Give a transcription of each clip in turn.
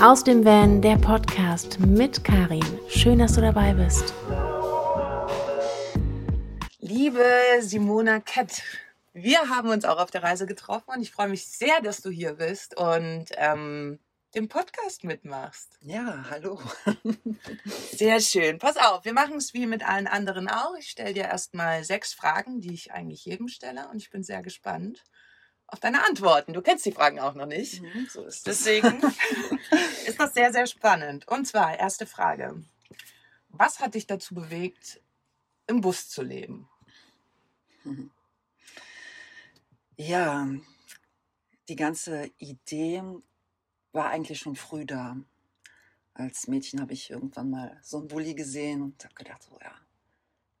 Aus dem Van, der Podcast mit Karin. Schön, dass du dabei bist. Liebe Simona Kett, wir haben uns auch auf der Reise getroffen und ich freue mich sehr, dass du hier bist und ähm, den Podcast mitmachst. Ja, hallo. Sehr schön. Pass auf, wir machen es wie mit allen anderen auch. Ich stelle dir erstmal sechs Fragen, die ich eigentlich jedem stelle und ich bin sehr gespannt auf deine Antworten. Du kennst die Fragen auch noch nicht. Mhm, so ist es. Deswegen ist das sehr, sehr spannend. Und zwar, erste Frage. Was hat dich dazu bewegt, im Bus zu leben? Ja, die ganze Idee war eigentlich schon früh da. Als Mädchen habe ich irgendwann mal so einen Bulli gesehen und habe gedacht, so ja,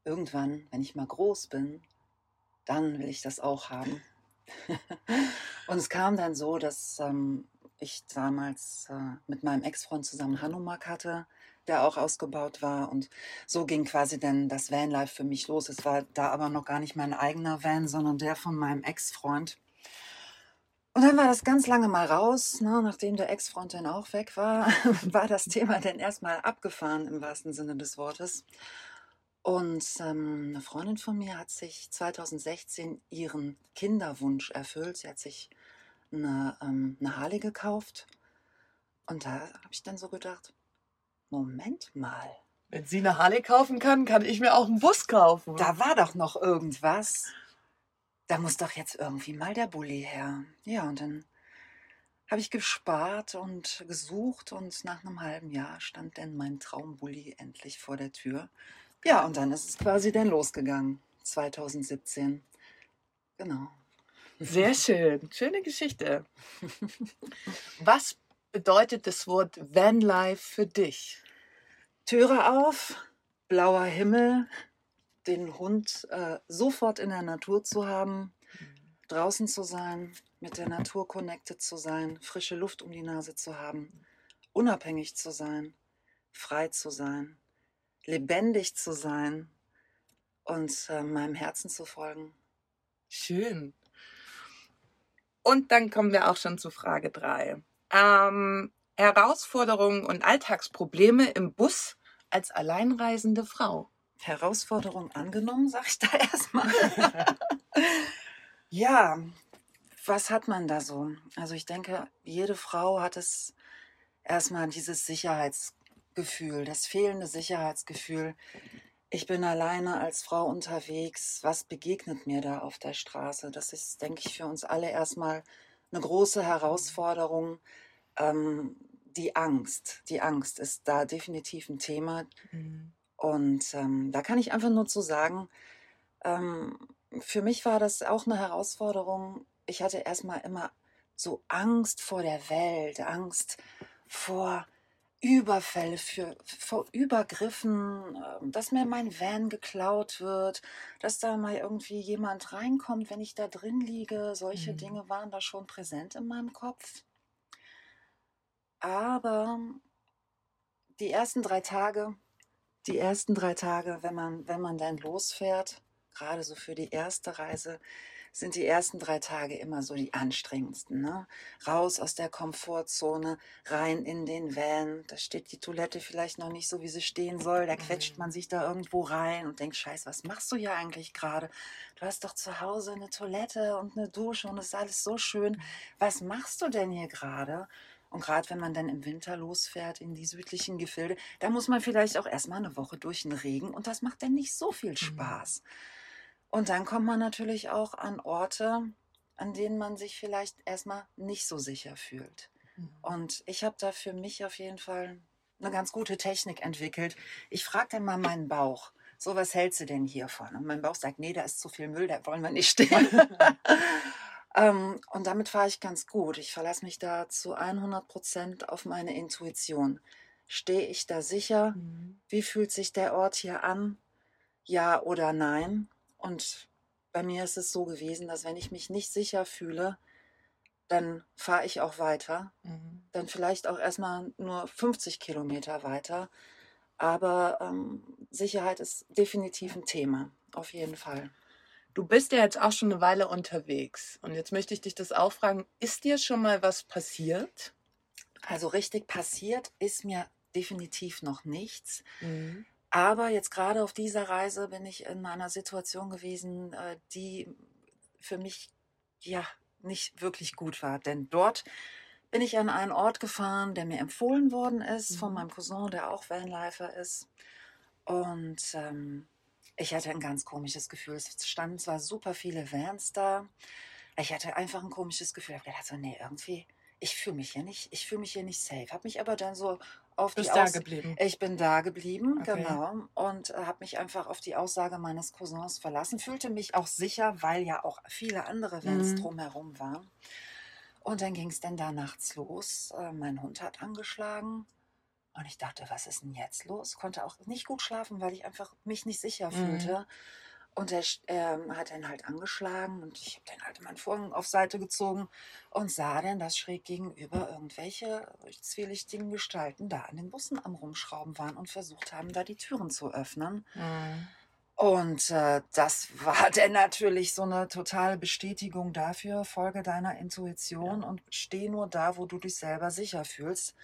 irgendwann, wenn ich mal groß bin, dann will ich das auch haben. und es kam dann so, dass ähm, ich damals äh, mit meinem Ex-Freund zusammen Hanomag hatte, der auch ausgebaut war. Und so ging quasi dann das Vanlife für mich los. Es war da aber noch gar nicht mein eigener Van, sondern der von meinem Ex-Freund. Und dann war das ganz lange mal raus, ne, nachdem der Ex-Freund dann auch weg war, war das Thema dann erstmal abgefahren im wahrsten Sinne des Wortes. Und ähm, eine Freundin von mir hat sich 2016 ihren Kinderwunsch erfüllt. Sie hat sich eine, ähm, eine Harley gekauft. Und da habe ich dann so gedacht, Moment mal. Wenn sie eine Harley kaufen kann, kann ich mir auch einen Bus kaufen. Da war doch noch irgendwas. Da muss doch jetzt irgendwie mal der Bulli her. Ja, und dann habe ich gespart und gesucht und nach einem halben Jahr stand dann mein Traumbully endlich vor der Tür. Ja, und dann ist es quasi dann losgegangen, 2017. Genau. Sehr schön. Schöne Geschichte. Was bedeutet das Wort Vanlife für dich? Türe auf, blauer Himmel, den Hund äh, sofort in der Natur zu haben, draußen zu sein, mit der Natur connected zu sein, frische Luft um die Nase zu haben, unabhängig zu sein, frei zu sein lebendig zu sein und äh, meinem Herzen zu folgen. Schön. Und dann kommen wir auch schon zu Frage 3. Ähm, Herausforderungen und Alltagsprobleme im Bus als alleinreisende Frau. Herausforderung angenommen, sag ich da erstmal. ja, was hat man da so? Also ich denke, jede Frau hat es erstmal dieses Sicherheits Gefühl, das fehlende Sicherheitsgefühl. Ich bin alleine als Frau unterwegs. Was begegnet mir da auf der Straße? Das ist, denke ich, für uns alle erstmal eine große Herausforderung. Ähm, die Angst, die Angst ist da definitiv ein Thema. Mhm. Und ähm, da kann ich einfach nur zu sagen, ähm, für mich war das auch eine Herausforderung. Ich hatte erstmal immer so Angst vor der Welt, Angst vor Überfälle, für, vor Übergriffen, ähm, dass mir mein Van geklaut wird, dass da mal irgendwie jemand reinkommt, wenn ich da drin liege. Solche mhm. Dinge waren da schon präsent in meinem Kopf. Aber die ersten drei Tage, die ersten drei Tage, wenn man, wenn man dann losfährt, gerade so für die erste Reise, sind die ersten drei Tage immer so die anstrengendsten. Ne? Raus aus der Komfortzone, rein in den Van. Da steht die Toilette vielleicht noch nicht so, wie sie stehen soll. Da quetscht man sich da irgendwo rein und denkt, scheiße, was machst du hier eigentlich gerade? Du hast doch zu Hause eine Toilette und eine Dusche und es ist alles so schön. Was machst du denn hier gerade? Und gerade wenn man dann im Winter losfährt in die südlichen Gefilde, da muss man vielleicht auch erstmal eine Woche durch den Regen und das macht dann nicht so viel mhm. Spaß. Mhm. Und dann kommt man natürlich auch an Orte, an denen man sich vielleicht erstmal nicht so sicher fühlt. Mhm. Und ich habe da für mich auf jeden Fall eine ganz gute Technik entwickelt. Ich frage dann mal meinen Bauch, so was hältst du denn hiervon? Und mein Bauch sagt, nee, da ist zu viel Müll, da wollen wir nicht stehen. ähm, und damit fahre ich ganz gut. Ich verlasse mich da zu 100 Prozent auf meine Intuition. Stehe ich da sicher? Mhm. Wie fühlt sich der Ort hier an? Ja oder nein? Und bei mir ist es so gewesen, dass wenn ich mich nicht sicher fühle, dann fahre ich auch weiter. Mhm. Dann vielleicht auch erstmal nur 50 Kilometer weiter. Aber ähm, Sicherheit ist definitiv ein Thema, auf jeden Fall. Du bist ja jetzt auch schon eine Weile unterwegs. Und jetzt möchte ich dich das auch fragen, ist dir schon mal was passiert? Also richtig passiert ist mir definitiv noch nichts. Mhm. Aber jetzt gerade auf dieser Reise bin ich in einer Situation gewesen, äh, die für mich ja nicht wirklich gut war. Denn dort bin ich an einen Ort gefahren, der mir empfohlen worden ist von Mhm. meinem Cousin, der auch Vanlifer ist. Und ähm, ich hatte ein ganz komisches Gefühl. Es standen zwar super viele Vans da. Ich hatte einfach ein komisches Gefühl. Ich habe gedacht, so, nee, irgendwie, ich fühle mich hier nicht, ich fühle mich hier nicht safe. Habe mich aber dann so auf die Bist da Aus geblieben. ich bin da geblieben, Okay. genau, und äh, habe mich einfach auf die Aussage meines Cousins verlassen, fühlte mich auch sicher, weil ja auch viele andere Vans Mhm. drumherum waren. Und dann ging es dann da nachts los. Äh, mein Hund hat angeschlagen. Und ich dachte, was ist denn jetzt los? Konnte auch nicht gut schlafen, weil ich einfach mich nicht sicher Mhm. fühlte. Und er ähm, hat dann halt angeschlagen und ich habe dann halt meinen Vorhang auf Seite gezogen und sah dann, dass schräg gegenüber irgendwelche zwielichtigen Gestalten da an den Bussen am Rumschrauben waren und versucht haben, da die Türen zu öffnen. Mhm. Und äh, das war dann natürlich so eine totale Bestätigung dafür, folge deiner Intuition und steh nur da, wo du dich selber sicher fühlst.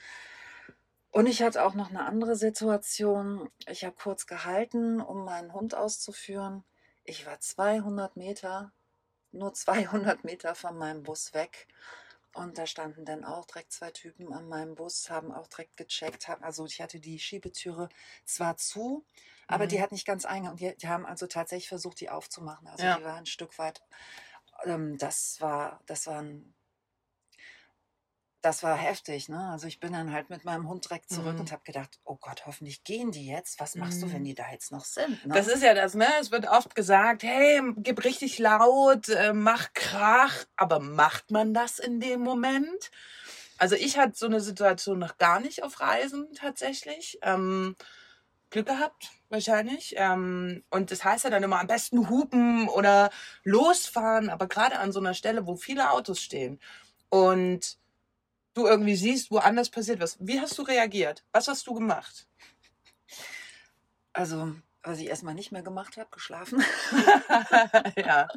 Und ich hatte auch noch eine andere Situation. Ich habe kurz gehalten, um meinen Hund auszuführen. Ich war 200 Meter, nur 200 Meter von meinem Bus weg. Und da standen dann auch direkt zwei Typen an meinem Bus, haben auch direkt gecheckt. Haben, also ich hatte die Schiebetüre zwar zu, aber die Mhm. hat nicht ganz eingegangen. Die, die haben also tatsächlich versucht, die aufzumachen. Also Ja. die war ein Stück weit. Ähm, das war, das war ein das war heftig, ne? Also ich bin dann halt mit meinem Hund direkt zurück Mhm. und habe gedacht, oh Gott, hoffentlich gehen die jetzt. Was machst du, wenn Mhm. die da jetzt noch sind? Ne? Das ist ja das, ne? Es wird oft gesagt, hey, gib richtig laut, äh, mach Krach, aber macht man das in dem Moment? Also ich hatte so eine Situation noch gar nicht auf Reisen tatsächlich. Ähm, Glück gehabt, wahrscheinlich. Ähm, und das heißt ja dann immer am besten hupen oder losfahren, aber gerade an so einer Stelle, wo viele Autos stehen und du irgendwie siehst, woanders passiert was. Wie hast du reagiert? Was hast du gemacht? also, was ich erstmal nicht mehr gemacht habe, geschlafen. ja.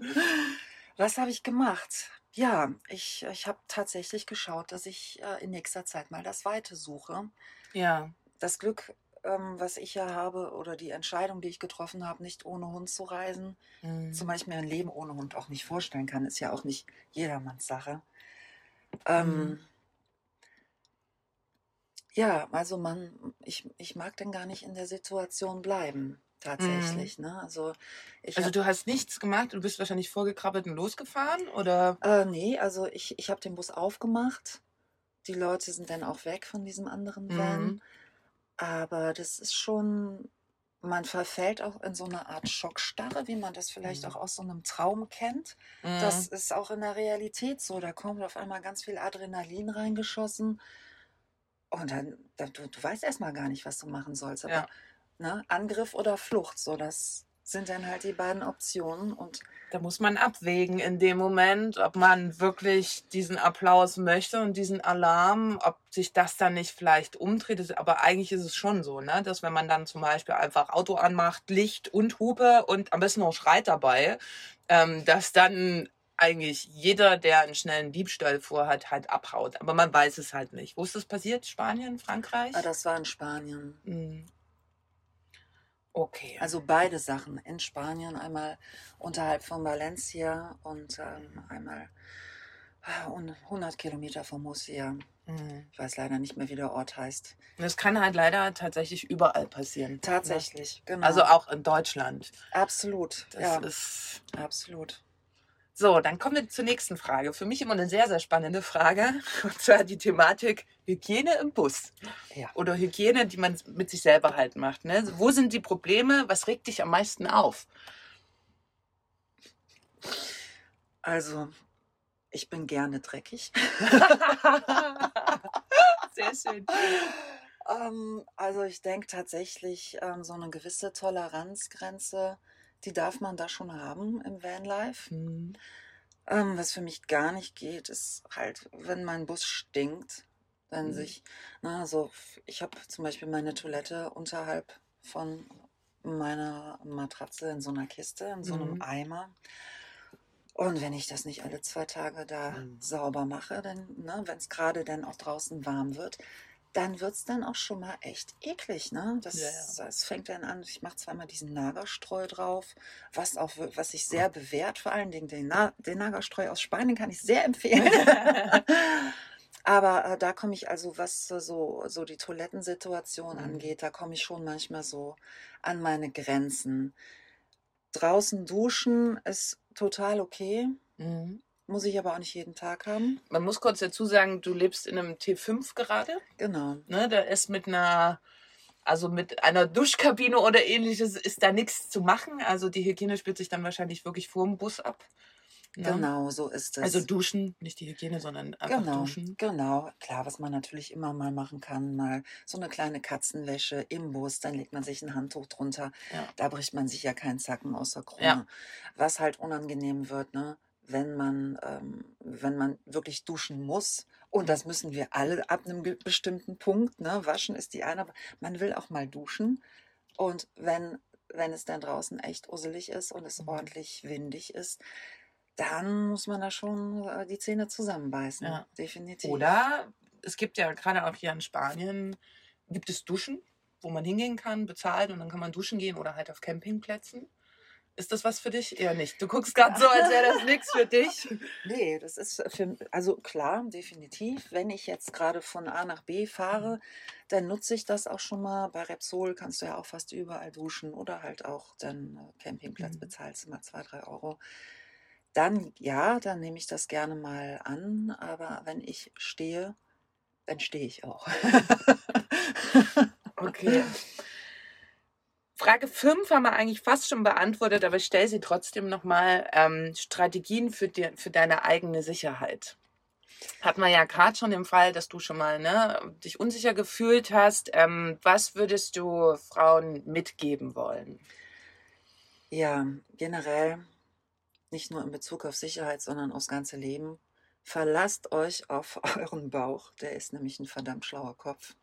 Was habe ich gemacht? Ja, ich, ich habe tatsächlich geschaut, dass ich äh, in nächster Zeit mal das Weite suche. Ja. Das Glück, ähm, was ich ja habe, oder die Entscheidung, die ich getroffen habe, nicht ohne Hund zu reisen, Mhm. zumal ich mir ein Leben ohne Hund auch nicht vorstellen kann, ist ja auch nicht jedermanns Sache. Ähm, Mhm. Ja, also man, ich, ich mag dann gar nicht in der Situation bleiben, tatsächlich. Ne? Also ich Also hab, du hast nichts gemacht, du bist wahrscheinlich vorgekrabbelt und losgefahren oder? äh, nee, also ich, ich habe den Bus aufgemacht. Die Leute sind dann auch weg von diesem anderen Van. Mhm. Aber das ist schon, man verfällt auch in so eine Art Schockstarre, wie man das vielleicht Mhm. auch aus so einem Traum kennt. Mhm. Das ist auch in der Realität so. Da kommt auf einmal ganz viel Adrenalin reingeschossen. Und dann, dann du, du weißt erstmal gar nicht, was du machen sollst. Aber Ja. ne, Angriff oder Flucht, so das sind dann halt die beiden Optionen. Und Da muss man abwägen in dem Moment, ob man wirklich diesen Applaus möchte und diesen Alarm, ob sich das dann nicht vielleicht umdreht. Aber eigentlich ist es schon so, ne? dass wenn man dann zum Beispiel einfach Auto anmacht, Licht und Hupe und am besten noch schreit dabei, ähm, dass dann eigentlich jeder, der einen schnellen Diebstahl vorhat, halt abhaut. Aber man weiß es halt nicht. Wo ist das passiert? Spanien, Frankreich? ah, das war in Spanien. Hm. Okay. Also beide Sachen. In Spanien einmal unterhalb von Valencia und ähm, einmal ah, un- 100 Kilometer von Murcia. Hm. Ich weiß leider nicht mehr, wie der Ort heißt. Das kann halt leider tatsächlich überall passieren. Tatsächlich, genau. Also auch in Deutschland. absolut. Das ja, ist. absolut. So, dann kommen wir zur nächsten Frage. Für mich immer eine sehr, sehr spannende Frage. Und zwar die Thematik Hygiene im Bus. Ja. Oder Hygiene, die man mit sich selber halt macht. Ne? Wo sind die Probleme? Was regt dich am meisten auf? Also, ich bin gerne dreckig. sehr schön. ähm, also ich denke tatsächlich, ähm, so eine gewisse Toleranzgrenze, die darf man da schon haben im Vanlife. Hm. Ähm, was für mich gar nicht geht, ist halt, wenn mein Bus stinkt, wenn Mhm. sich, na, also ich habe zum Beispiel meine Toilette unterhalb von meiner Matratze in so einer Kiste, in so einem Mhm. Eimer. Und wenn ich das nicht alle zwei Tage da Mhm. sauber mache, dann, ne, wenn es gerade dann auch draußen warm wird, dann wird es dann auch schon mal echt eklig. Ne? Das, Ja, ja. das fängt dann an, ich mache zweimal diesen Nagerstreu drauf, was, auch, was sich sehr bewährt, vor allen Dingen den, Na den Nagerstreu aus Spanien kann ich sehr empfehlen. Aber äh, da komme ich also, was so, so die Toilettensituation Mhm. angeht, da komme ich schon manchmal so an meine Grenzen. Draußen duschen ist total okay, Mhm. Muss ich aber auch nicht jeden Tag haben. Man muss kurz dazu sagen, du lebst in einem T5 gerade. Genau. Ne? Da ist mit einer, also mit einer Duschkabine oder ähnliches ist da nichts zu machen. Also die Hygiene spielt sich dann wahrscheinlich wirklich vor dem Bus ab. Ne? Genau, so ist es. Also duschen, nicht die Hygiene, sondern einfach Genau, duschen. genau. Klar, was man natürlich immer mal machen kann, mal so eine kleine Katzenwäsche im Bus, dann legt man sich ein Handtuch drunter. Ja. Da bricht man sich ja keinen Zacken aus der Krone. Ja. Was halt unangenehm wird, ne, wenn man, ähm, wenn man wirklich duschen muss. Und das müssen wir alle ab einem bestimmten Punkt. Ne? Waschen ist die eine, aber man will auch mal duschen. Und wenn, wenn es dann draußen echt usselig ist und es Mhm. ordentlich windig ist, dann muss man da schon äh, die Zähne zusammenbeißen. Ja. Definitiv. Oder es gibt ja gerade auch hier in Spanien, gibt es Duschen, wo man hingehen kann, bezahlt und dann kann man duschen gehen oder halt auf Campingplätzen. Ist das was für dich? Eher nicht. Du guckst gerade so, als wäre das nichts für dich. Nee, das ist für, also klar, definitiv. Wenn ich jetzt gerade von A nach B fahre, dann nutze ich das auch schon mal. Bei Repsol kannst du ja auch fast überall duschen oder halt auch dann äh, Campingplatz Mhm. bezahlst du mal zwei, drei Euro. Dann ja, dann nehme ich das gerne mal an, aber wenn ich stehe, dann stehe ich auch. Okay. Frage 5 haben wir eigentlich fast schon beantwortet, aber ich stelle sie trotzdem nochmal. Ähm, Strategien für, dir, für deine eigene Sicherheit. Hat man ja gerade schon im Fall, dass du schon mal ne, dich unsicher gefühlt hast. Ähm, was würdest du Frauen mitgeben wollen? Ja, generell, nicht nur in Bezug auf Sicherheit, sondern aufs ganze Leben. Verlasst euch auf euren Bauch, der ist nämlich ein verdammt schlauer Kopf.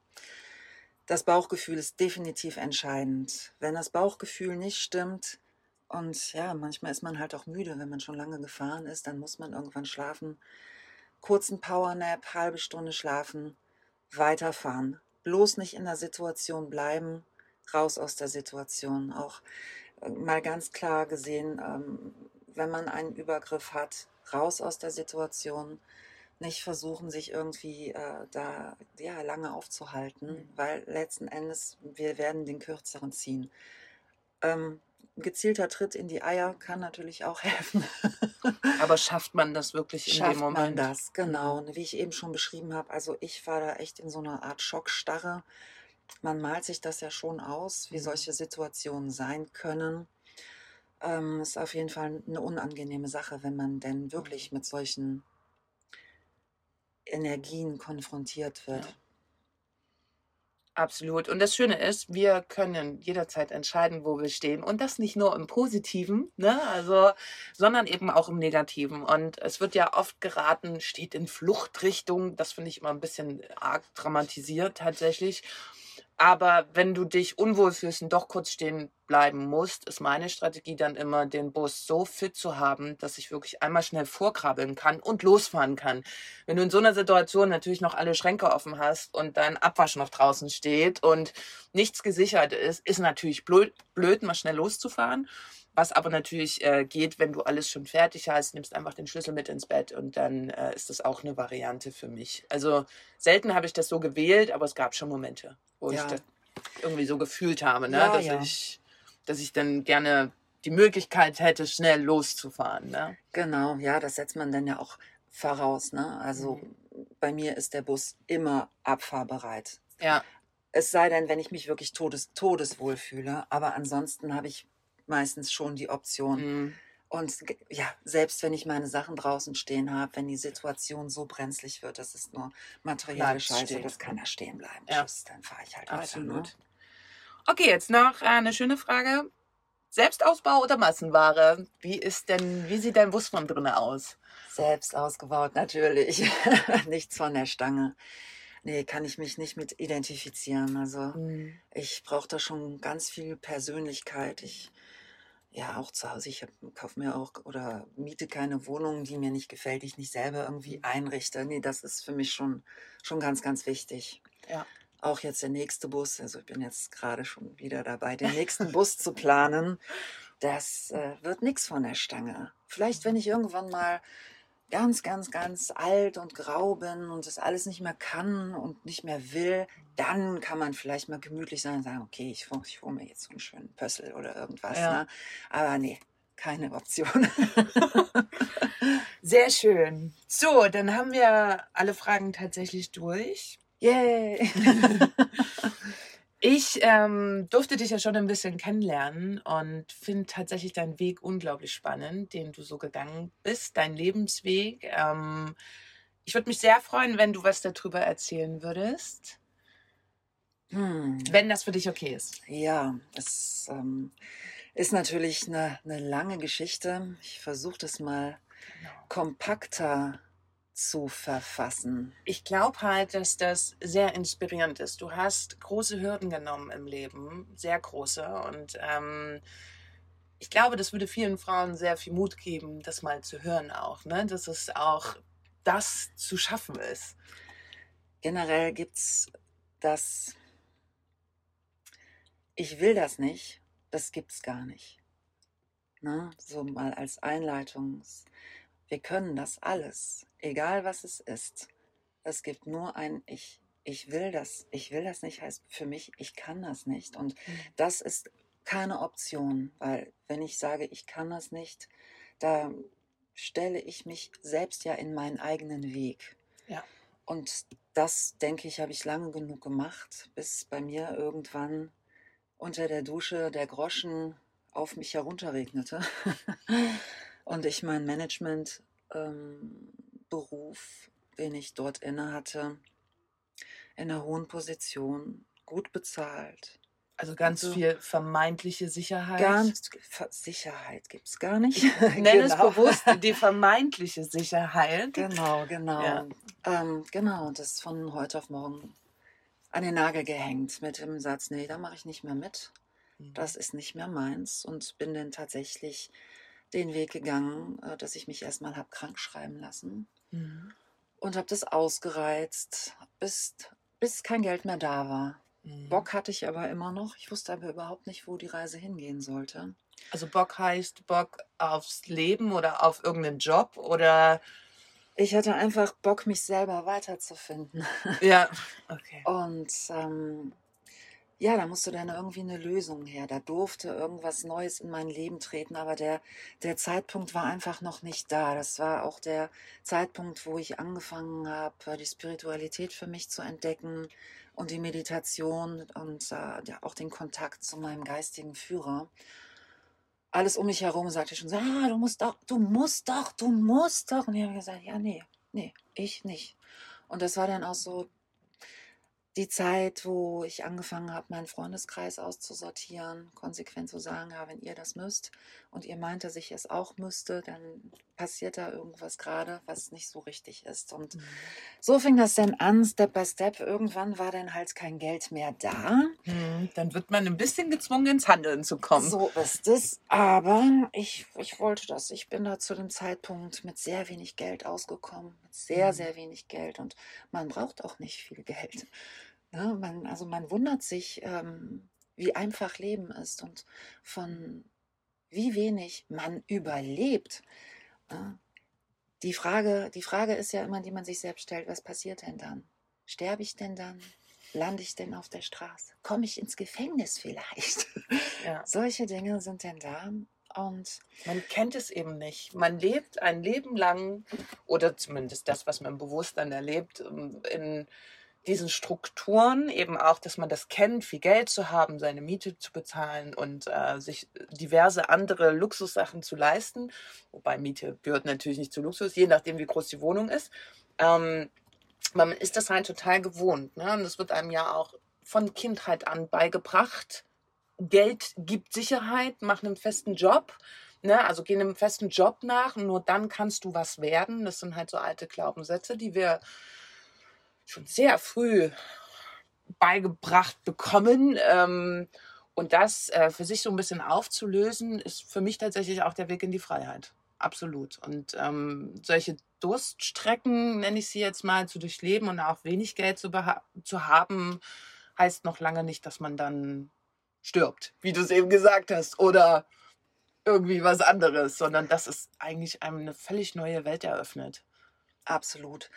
Das Bauchgefühl ist definitiv entscheidend. Wenn das Bauchgefühl nicht stimmt, und ja, manchmal ist man halt auch müde, wenn man schon lange gefahren ist, dann muss man irgendwann schlafen. Kurzen Powernap, halbe Stunde schlafen, weiterfahren. Bloß nicht in der Situation bleiben, raus aus der Situation. Auch äh, mal ganz klar gesehen, ähm, wenn man einen Übergriff hat, raus aus der Situation, nicht versuchen, sich irgendwie äh, da ja, lange aufzuhalten, Mhm. weil letzten Endes wir werden den kürzeren ziehen. Ähm, gezielter Tritt in die Eier kann natürlich auch helfen. Aber schafft man das wirklich in Schafft dem Moment? man das, genau. Und wie ich eben schon beschrieben habe, also ich war da echt in so einer Art Schockstarre. Man malt sich das ja schon aus, wie Mhm. solche Situationen sein können. Ähm, ist auf jeden Fall eine unangenehme Sache, wenn man denn wirklich mit solchen Energien konfrontiert wird. Ja. Absolut. Und das Schöne ist, wir können jederzeit entscheiden, wo wir stehen. Und das nicht nur im Positiven, ne? also, sondern eben auch im Negativen. Und es wird ja oft geraten, steht in Fluchtrichtung. Das finde ich immer ein bisschen arg dramatisiert tatsächlich. Aber wenn du dich unwohl fühlst und doch kurz stehen bleiben musst, ist meine Strategie dann immer, den Bus so fit zu haben, dass ich wirklich einmal schnell vorkrabbeln kann und losfahren kann. Wenn du in so einer Situation natürlich noch alle Schränke offen hast und dein Abwasch noch draußen steht und nichts gesichert ist, ist natürlich blöd, blöd mal schnell loszufahren. Was aber natürlich äh, geht, wenn du alles schon fertig hast, nimmst einfach den Schlüssel mit ins Bett und dann äh, ist das auch eine Variante für mich. Also selten habe ich das so gewählt, aber es gab schon Momente, wo Ja. ich das irgendwie so gefühlt habe, ne? Ja, dass, ja. Ich, dass ich dann gerne die Möglichkeit hätte, schnell loszufahren. Ne? Genau, ja, das setzt man dann ja auch voraus. Ne? Also Mhm. bei mir ist der Bus immer abfahrbereit. Ja, Es sei denn, wenn ich mich wirklich todes, todeswohl fühle. Aber ansonsten habe ich meistens schon die Option. mhm. Und ja, selbst wenn ich meine Sachen draußen stehen habe, wenn die Situation so brenzlig wird, das ist nur materielle Scheiße, das kann da stehen bleiben. Ja. Tschüss, dann fahre ich halt weiter. Absolut. Ne? Okay, jetzt noch äh, eine schöne Frage. Selbstausbau oder Massenware? Wie ist denn, wie sieht dein von drinnen aus? Selbst ausgebaut, natürlich. Nichts von der Stange. Nee, kann ich mich nicht mit identifizieren. Also ich brauche da schon ganz viel Persönlichkeit. Ich, ja, auch zu Hause. Ich kaufe mir auch oder miete keine Wohnung, die mir nicht gefällt, die ich nicht selber irgendwie Mhm. einrichte. Nee, das ist für mich schon, schon ganz, ganz wichtig. Ja. Auch jetzt der nächste Bus, also ich bin jetzt gerade schon wieder dabei, den nächsten Bus zu planen. Das äh, wird nichts von der Stange. Vielleicht, wenn ich irgendwann mal ganz, ganz, ganz alt und grau bin und das alles nicht mehr kann und nicht mehr will, dann kann man vielleicht mal gemütlich sein und sagen, okay, ich, ich hole mir jetzt so einen schönen Pössl oder irgendwas. Ja. Ne? Aber nee, keine Option. Sehr schön. So, dann haben wir alle Fragen tatsächlich durch. Yay! Ich ähm, durfte dich ja schon ein bisschen kennenlernen und finde tatsächlich deinen Weg unglaublich spannend, den du so gegangen bist, dein Lebensweg. Ähm, ich würde mich sehr freuen, wenn du was darüber erzählen würdest, Hm. wenn das für dich okay ist. Ja, es ähm, ist natürlich eine, eine lange Geschichte. Ich versuche das mal kompakter zu verfassen. Ich glaube halt, dass das sehr inspirierend ist. Du hast große Hürden genommen im Leben, sehr große. Und ähm, ich glaube, das würde vielen Frauen sehr viel Mut geben, das mal zu hören auch, ne? dass es auch das zu schaffen ist. Generell gibt es das, ich will das nicht, das gibt's gar nicht. Ne? So mal als Einleitung. Wir können das alles, egal was es ist. Es gibt nur ein Ich. Ich will das. Ich will das nicht heißt für mich, ich kann das nicht. Und das ist keine Option, weil wenn ich sage, ich kann das nicht, da stelle ich mich selbst ja in meinen eigenen Weg. Ja. Und das, denke ich, habe ich lange genug gemacht, bis bei mir irgendwann unter der Dusche der Groschen auf mich herunterregnete und ich meinen Management-Beruf, den ich dort inne hatte, in einer hohen Position, gut bezahlt, Also ganz Also- viel vermeintliche Sicherheit. Ganz Sicherheit gibt es gar nicht. Nenn es Genau. bewusst die vermeintliche Sicherheit. Genau, genau. Ja. Ähm, genau, das von heute auf morgen an den Nagel gehängt mit dem Satz, nee, da mache ich nicht mehr mit. Das ist nicht mehr meins und bin dann tatsächlich den Weg gegangen, äh, dass ich mich erstmal habe krank schreiben lassen Mhm. und habe das ausgereizt, bis, bis kein Geld mehr da war. Mhm. Bock hatte ich aber immer noch. Ich wusste aber überhaupt nicht, wo die Reise hingehen sollte. Also Bock heißt Bock aufs Leben oder auf irgendeinen Job oder Ich hatte einfach Bock, mich selber weiterzufinden. ja, okay. Und ähm, ja, da musste dann irgendwie eine Lösung her. Da durfte irgendwas Neues in mein Leben treten, aber der, der Zeitpunkt war einfach noch nicht da. Das war auch der Zeitpunkt, wo ich angefangen habe, die Spiritualität für mich zu entdecken und die Meditation und äh, auch den Kontakt zu meinem geistigen Führer. Alles um mich herum sagte schon so, ah, du musst doch, du musst doch, du musst doch. Und ich habe gesagt, ja, nee, nee, ich nicht. Und das war dann auch so die Zeit, wo ich angefangen habe, meinen Freundeskreis auszusortieren, konsequent zu sagen, ja, wenn ihr das müsst und ihr meint, dass ich es auch müsste, dann passiert da irgendwas gerade, was nicht so richtig ist. Und Mhm. so fing das dann an, Step by Step. Irgendwann war dann halt kein Geld mehr da. Mhm. Dann wird man ein bisschen gezwungen, ins Handeln zu kommen. So ist es. Aber ich, ich wollte das. Ich bin da zu dem Zeitpunkt mit sehr wenig Geld ausgekommen. Mit sehr, Mhm. sehr wenig Geld. Und man braucht auch nicht viel Geld. Ne? Man, also man wundert sich, ähm, wie einfach Leben ist und von wie wenig man überlebt. Ne? Die Frage, die Frage ist ja immer, die man sich selbst stellt, was passiert denn dann? Sterbe ich denn dann? Lande ich denn auf der Straße? Komme ich ins Gefängnis vielleicht? Ja. Solche Dinge sind denn da. Und Man kennt es eben nicht. Man lebt ein Leben lang, oder zumindest das, was man bewusst dann erlebt, ähm, in diesen Strukturen, eben auch, dass man das kennt, viel Geld zu haben, seine Miete zu bezahlen und äh, sich diverse andere Luxussachen zu leisten. Wobei Miete gehört natürlich nicht zu Luxus, je nachdem, wie groß die Wohnung ist. Ähm, man ist das halt total gewohnt. Ne? Und das wird einem ja auch von Kindheit an beigebracht. Geld gibt Sicherheit, mach einen festen Job. Ne, also geh einem festen Job nach und nur dann kannst du was werden. Das sind halt so alte Glaubenssätze, die wir schon sehr früh beigebracht bekommen. Ähm, Und das äh, für sich so ein bisschen aufzulösen, ist für mich tatsächlich auch der Weg in die Freiheit. Absolut. Und ähm, solche Durststrecken, nenne ich sie jetzt mal, zu durchleben und auch wenig Geld zu, zu haben, heißt noch lange nicht, dass man dann stirbt, wie du es eben gesagt hast, oder irgendwie was anderes, sondern dass es eigentlich einem eine völlig neue Welt eröffnet. Absolut.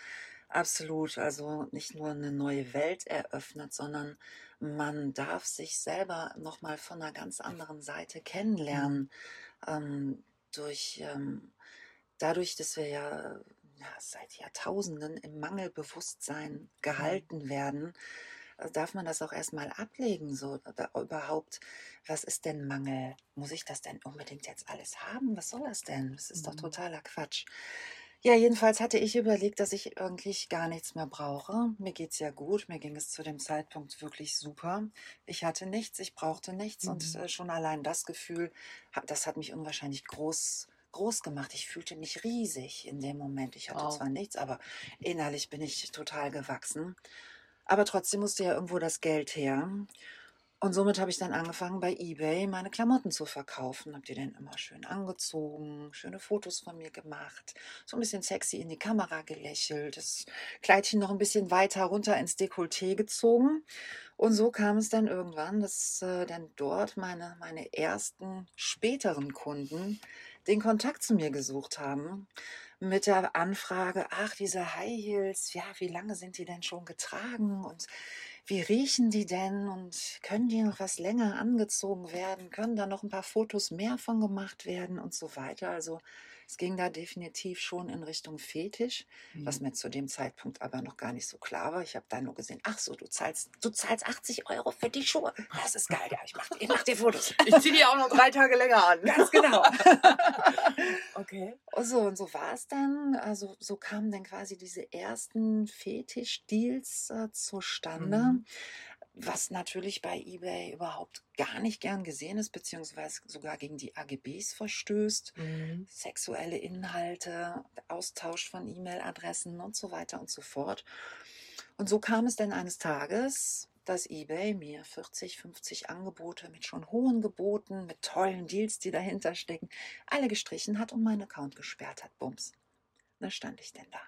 Absolut. Also nicht nur eine neue Welt eröffnet, sondern man darf sich selber nochmal von einer ganz anderen Seite kennenlernen. Ähm, durch, ähm, dadurch, dass wir ja, ja seit Jahrtausenden im Mangelbewusstsein gehalten werden, äh, darf man das auch erstmal ablegen, so überhaupt, was ist denn Mangel? Muss ich das denn unbedingt jetzt alles haben? Was soll das denn? Das ist mhm. doch totaler Quatsch. Ja, jedenfalls hatte ich überlegt, dass ich eigentlich gar nichts mehr brauche. Mir geht's ja gut. Mir ging es zu dem Zeitpunkt wirklich super. Ich hatte nichts, ich brauchte nichts mhm. und äh, schon allein das Gefühl, das hat mich unwahrscheinlich groß groß gemacht. Ich fühlte mich riesig in dem Moment. Ich hatte wow. zwar nichts, aber innerlich bin ich total gewachsen. Aber trotzdem musste ja irgendwo das Geld her. Und somit habe ich dann angefangen, bei eBay meine Klamotten zu verkaufen. Habe die dann immer schön angezogen, schöne Fotos von mir gemacht, so ein bisschen sexy in die Kamera gelächelt, das Kleidchen noch ein bisschen weiter runter ins Dekolleté gezogen. Und so kam es dann irgendwann, dass äh, dann dort meine, meine ersten späteren Kunden den Kontakt zu mir gesucht haben mit der Anfrage, ach, diese High Heels, ja, wie lange sind die denn schon getragen und wie riechen die denn und können die noch was länger angezogen werden, können da noch ein paar Fotos mehr von gemacht werden und so weiter. Also es ging da definitiv schon in Richtung Fetisch, mhm. was mir zu dem Zeitpunkt aber noch gar nicht so klar war. Ich habe da nur gesehen, ach so, du zahlst, du zahlst 80 Euro für die Schuhe. Das ist geil, ja, ich mache ich mach dir Fotos. Ich ziehe die auch noch drei Tage länger an. Ganz genau. okay. Und so, und so war es dann. Also so kamen dann quasi diese ersten Fetisch-Deals äh, zustande. Mhm was natürlich bei eBay überhaupt gar nicht gern gesehen ist, beziehungsweise sogar gegen die AGBs verstößt. Mhm. Sexuelle Inhalte, Austausch von E-Mail-Adressen und so weiter und so fort. Und so kam es dann eines Tages, dass eBay mir 40, 50 Angebote mit schon hohen Geboten, mit tollen Deals, die dahinter stecken, alle gestrichen hat und meinen Account gesperrt hat. Bums. Da stand ich denn da.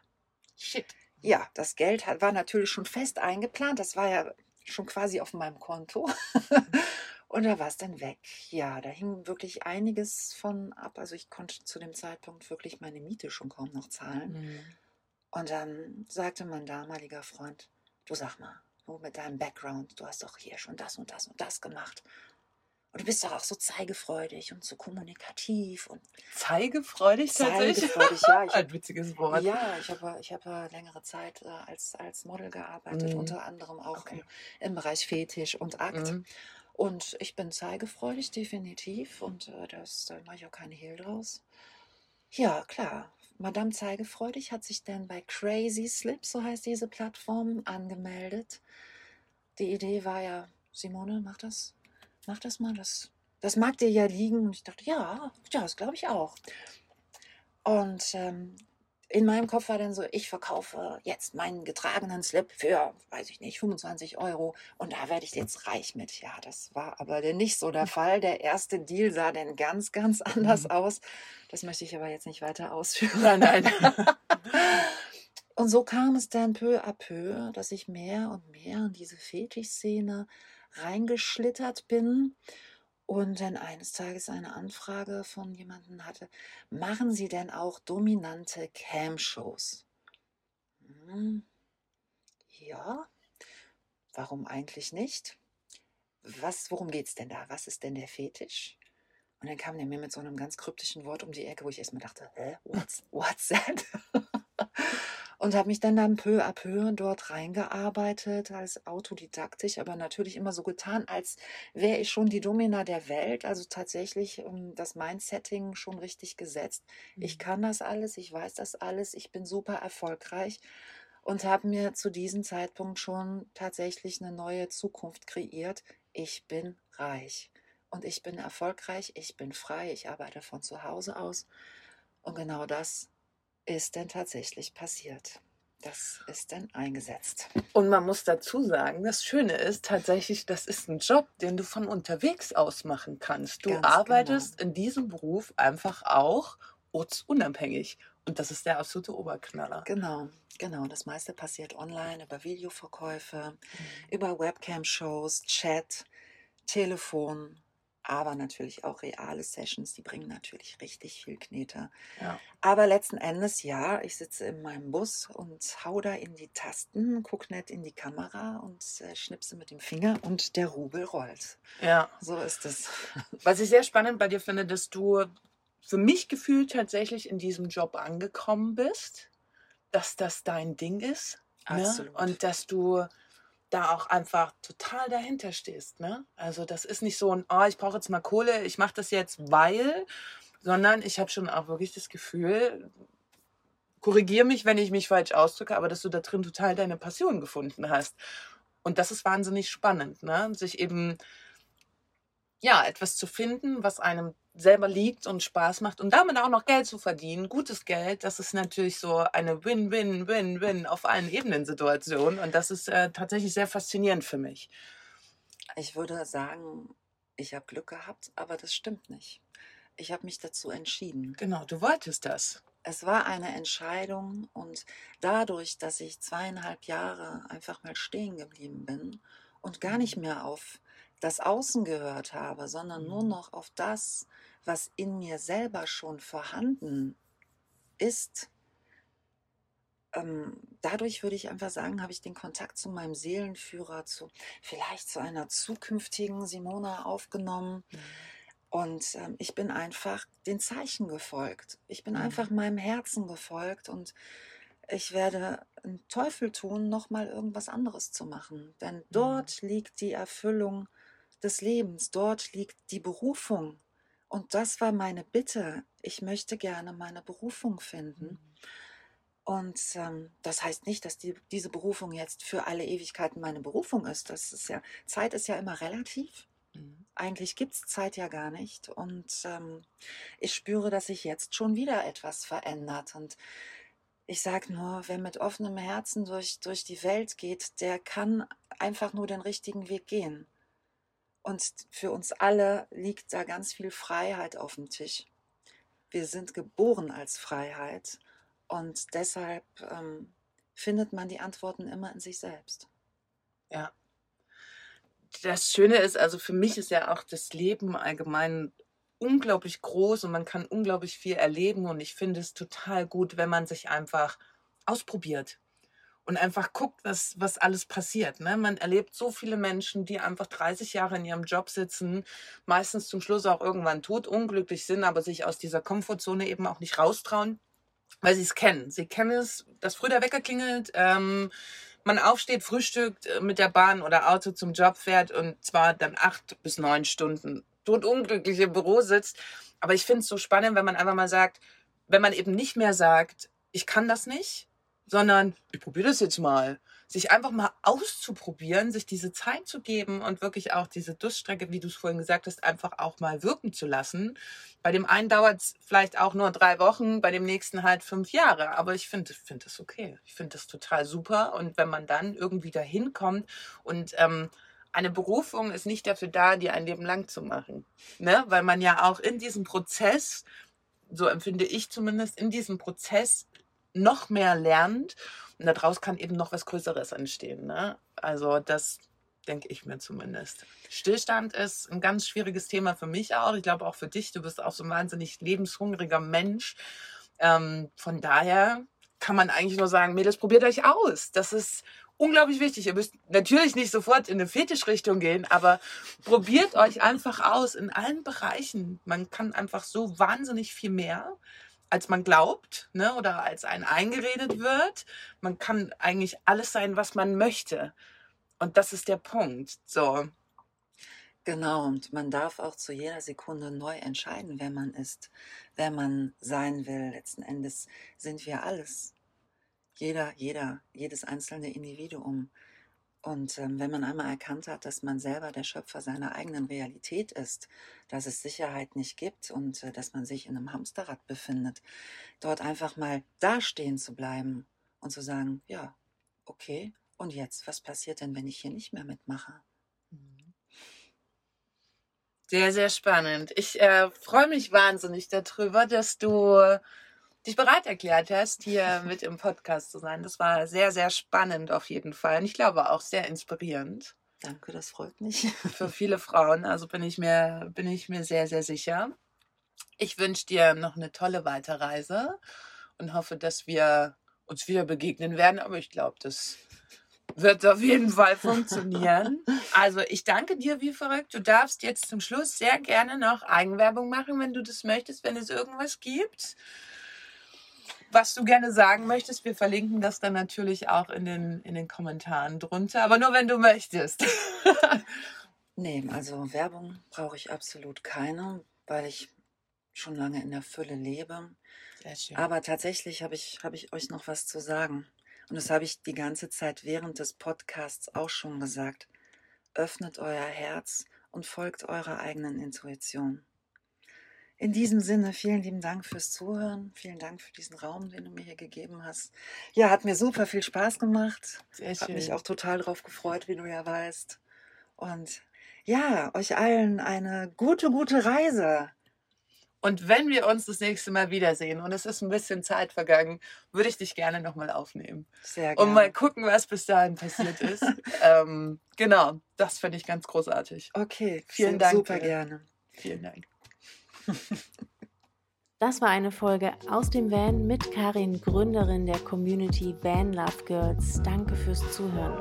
Shit. Ja, das Geld war natürlich schon fest eingeplant. Das war ja schon quasi auf meinem Konto. Und da war es dann weg. Ja, da hing wirklich einiges von ab. Also ich konnte zu dem Zeitpunkt wirklich meine Miete schon kaum noch zahlen. Mhm. Und dann sagte mein damaliger Freund, du sag mal, du mit deinem Background, du hast doch hier schon das und das und das gemacht. Und du bist doch auch so zeigefreudig und so kommunikativ und zeigefreudig tatsächlich. Zeigefreudig, ja. Ich Ein witziges Wort. Ja, ich habe ich habe längere Zeit äh, als als Model gearbeitet, mhm. unter anderem auch okay. im, im, Bereich Fetisch und Akt. Mhm. Und ich bin zeigefreudig definitiv und äh, das da mache ich auch keine Hehl draus. Ja, klar. Madame Zeigefreudig hat sich dann bei Crazy Slip, so heißt diese Plattform, angemeldet. Die Idee war ja, Simone, mach das mach das mal, das, das mag dir ja liegen. Und ich dachte, ja, ja, das glaube ich auch. Und ähm, in meinem Kopf war dann so, ich verkaufe jetzt meinen getragenen Slip für, weiß ich nicht, 25 Euro und da werde ich jetzt reich mit. Ja, das war aber dann nicht so der Fall. Der erste Deal sah dann ganz, ganz anders mhm. aus. Das möchte ich aber jetzt nicht weiter ausführen. Nein. und so kam es dann peu à peu, dass ich mehr und mehr in diese Fetischszene reingeschlittert bin und dann eines Tages eine Anfrage von jemandem hatte, machen Sie denn auch dominante Cam-Shows? Hm, ja, warum eigentlich nicht? Was, worum geht es denn da? Was ist denn der Fetisch? Und dann kam der mir mit so einem ganz kryptischen Wort um die Ecke, wo ich erstmal dachte, hä, what's, what's that? und habe mich dann dann peu à peu dort reingearbeitet als autodidaktisch, aber natürlich immer so getan, als wäre ich schon die Domina der Welt, also tatsächlich um, ähm, das Mindsetting schon richtig gesetzt. Mhm. Ich kann das alles, ich weiß das alles, ich bin super erfolgreich und habe mir zu diesem Zeitpunkt schon tatsächlich eine neue Zukunft kreiert. Ich bin reich und ich bin erfolgreich, ich bin frei, ich arbeite von zu Hause aus und genau das ist denn tatsächlich passiert. das ist dann eingesetzt. Und man muss dazu sagen, das Schöne ist tatsächlich, das ist ein Job, den du von unterwegs aus machen kannst. Du Ganz arbeitest genau. in diesem Beruf einfach auch ortsunabhängig. Und das ist der absolute Oberknaller. Genau, genau. Das meiste passiert online über Videoverkäufe, über Webcam-Shows, Chat, Telefon, aber natürlich auch reale Sessions. Die bringen natürlich richtig viel Knete. Ja. Aber letzten Endes, ja, ich sitze in meinem Bus und hau da in die Tasten, guck nett in die Kamera und äh, schnipse mit dem Finger und der Rubel rollt. ja. So ist es. Was ich sehr spannend bei dir finde, dass du für mich gefühlt tatsächlich in diesem Job angekommen bist, dass das dein Ding ist. Ne? Absolut. Und dass du da auch einfach total dahinter stehst. Ne? Also das ist nicht so ein, oh, ich brauche jetzt mal Kohle, ich mache das jetzt, weil, sondern ich habe schon auch wirklich das Gefühl, korrigiere mich, wenn ich mich falsch ausdrücke, aber dass du da drin total deine Passion gefunden hast. Und das ist wahnsinnig spannend, ne? sich eben ja, etwas zu finden, was einem selber liegt und Spaß macht und damit auch noch Geld zu verdienen, gutes Geld, das ist natürlich so eine Win-Win-Win-Win auf allen Ebenen Situation und das ist äh, tatsächlich sehr faszinierend für mich. Ich würde sagen, ich habe Glück gehabt, aber das stimmt nicht. Ich habe mich dazu entschieden. Genau, du wolltest das. Es war eine Entscheidung und dadurch, dass ich zweieinhalb Jahre einfach mal stehen geblieben bin und gar nicht mehr auf das Außen gehört habe, sondern nur Mhm. noch auf das, was in mir selber schon vorhanden ist, ähm, dadurch würde ich einfach sagen, habe ich den Kontakt zu meinem Seelenführer, zu vielleicht zu einer zukünftigen Simona aufgenommen. Und ähm, ich bin einfach den Zeichen gefolgt. Ich bin Mhm. einfach meinem Herzen gefolgt und ich werde einen Teufel tun, nochmal irgendwas anderes zu machen. Denn dort liegt die Erfüllung des Lebens, dort liegt die Berufung. Und das war meine Bitte. Ich möchte gerne meine Berufung finden. Und ähm, das heißt nicht, dass die, diese Berufung jetzt für alle Ewigkeiten meine Berufung ist. Das ist ja, Zeit ist ja immer relativ. Mhm. Eigentlich gibt es Zeit ja gar nicht. Und ähm, ich spüre, dass sich jetzt schon wieder etwas verändert. Und ich sage nur, wer mit offenem Herzen durch, durch die Welt geht, der kann einfach nur den richtigen Weg gehen. Und für uns alle liegt da ganz viel Freiheit auf dem Tisch. Wir sind geboren als Freiheit. Und deshalb ähm, findet man die Antworten immer in sich selbst. Ja. Das Schöne ist, also für mich ist ja auch das Leben allgemein unglaublich groß und man kann unglaublich viel erleben und ich finde es total gut, wenn man sich einfach ausprobiert und einfach guckt, was, was alles passiert. Ne? Man erlebt so viele Menschen, die einfach 30 Jahre in ihrem Job sitzen, meistens zum Schluss auch irgendwann tot, unglücklich sind, aber sich aus dieser Komfortzone eben auch nicht raustrauen, weil sie es kennen. Sie kennen es, dass früh der Wecker klingelt, ähm, man aufsteht, frühstückt, äh, mit der Bahn oder Auto zum Job fährt und zwar dann acht bis neun Stunden totunglücklich im Büro sitzt. Aber ich finde es so spannend, wenn man einfach mal sagt, wenn man eben nicht mehr sagt, ich kann das nicht, sondern ich probiere das jetzt mal. Sich einfach mal auszuprobieren, sich diese Zeit zu geben und wirklich auch diese Durststrecke, wie du es vorhin gesagt hast, einfach auch mal wirken zu lassen. Bei dem einen dauert es vielleicht auch nur drei Wochen, bei dem nächsten halt fünf Jahre. Aber ich finde find das okay. Ich finde das total super. Und wenn man dann irgendwie dahin kommt und ähm, eine Berufung ist nicht dafür da, die ein Leben lang zu machen. Ne? Weil man ja auch in diesem Prozess, so empfinde ich zumindest, in diesem Prozess noch mehr lernt und daraus kann eben noch was Größeres entstehen. Ne? Also das denke ich mir zumindest. Stillstand ist ein ganz schwieriges Thema für mich auch. Ich glaube auch für dich. Du bist auch so ein wahnsinnig lebenshungriger Mensch. Ähm, von daher kann man eigentlich nur sagen, Mädels, probiert euch aus. Das ist unglaublich wichtig. Ihr müsst natürlich nicht sofort in eine Fetischrichtung gehen, aber probiert euch einfach aus in allen Bereichen. Man kann einfach so wahnsinnig viel mehr als man glaubt, ne, oder als ein eingeredet wird. Man kann eigentlich alles sein, was man möchte. Und das ist der Punkt. So. Genau, und man darf auch zu jeder Sekunde neu entscheiden, wer man ist, wer man sein will. Letzten Endes sind wir alles. Jeder, jeder, jedes einzelne Individuum. Und ähm, wenn man einmal erkannt hat, dass man selber der Schöpfer seiner eigenen Realität ist, dass es Sicherheit nicht gibt und äh, dass man sich in einem Hamsterrad befindet, dort einfach mal dastehen zu bleiben und zu sagen, ja, okay, und jetzt, was passiert denn, wenn ich hier nicht mehr mitmache? Sehr, sehr spannend. Ich äh, freue mich wahnsinnig darüber, dass du dich bereit erklärt hast, hier mit im Podcast zu sein. Das war sehr, sehr spannend auf jeden Fall. Und ich glaube auch sehr inspirierend. Danke, das freut mich. Für viele Frauen, also bin ich mir, bin ich mir sehr, sehr sicher. Ich wünsche dir noch eine tolle Weiterreise und hoffe, dass wir uns wieder begegnen werden. Aber ich glaube, das wird auf jeden Fall funktionieren. Also ich danke dir wie verrückt. Du darfst jetzt zum Schluss sehr gerne noch Eigenwerbung machen, wenn du das möchtest, wenn es irgendwas gibt. Was du gerne sagen möchtest, wir verlinken das dann natürlich auch in den, in den Kommentaren drunter, aber nur wenn du möchtest. nee, also Werbung brauche ich absolut keine, weil ich schon lange in der Fülle lebe. Sehr schön. Aber tatsächlich habe ich, habe ich euch noch was zu sagen. Und das habe ich die ganze Zeit während des Podcasts auch schon gesagt. Öffnet euer Herz und folgt eurer eigenen Intuition. In diesem Sinne, vielen lieben Dank fürs Zuhören. Vielen Dank für diesen Raum, den du mir hier gegeben hast. Ja, hat mir super viel Spaß gemacht. Sehr Hat mich schön. auch total drauf gefreut, wie du ja weißt. Und ja, euch allen eine gute, gute Reise. Und wenn wir uns das nächste Mal wiedersehen und es ist ein bisschen Zeit vergangen, würde ich dich gerne nochmal aufnehmen. Sehr Und gerne. mal gucken, was bis dahin passiert ist. ähm, genau, das finde ich ganz großartig. Okay, Vielen Dank, Super Philipp. gerne. Vielen Dank. Das war eine Folge aus dem Van mit Karin, Gründerin der Community Van Love Girls. Danke fürs Zuhören.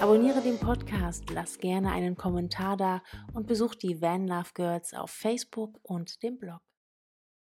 Abonniere den Podcast, lass gerne einen Kommentar da und besuch die Van Love Girls auf Facebook und dem Blog.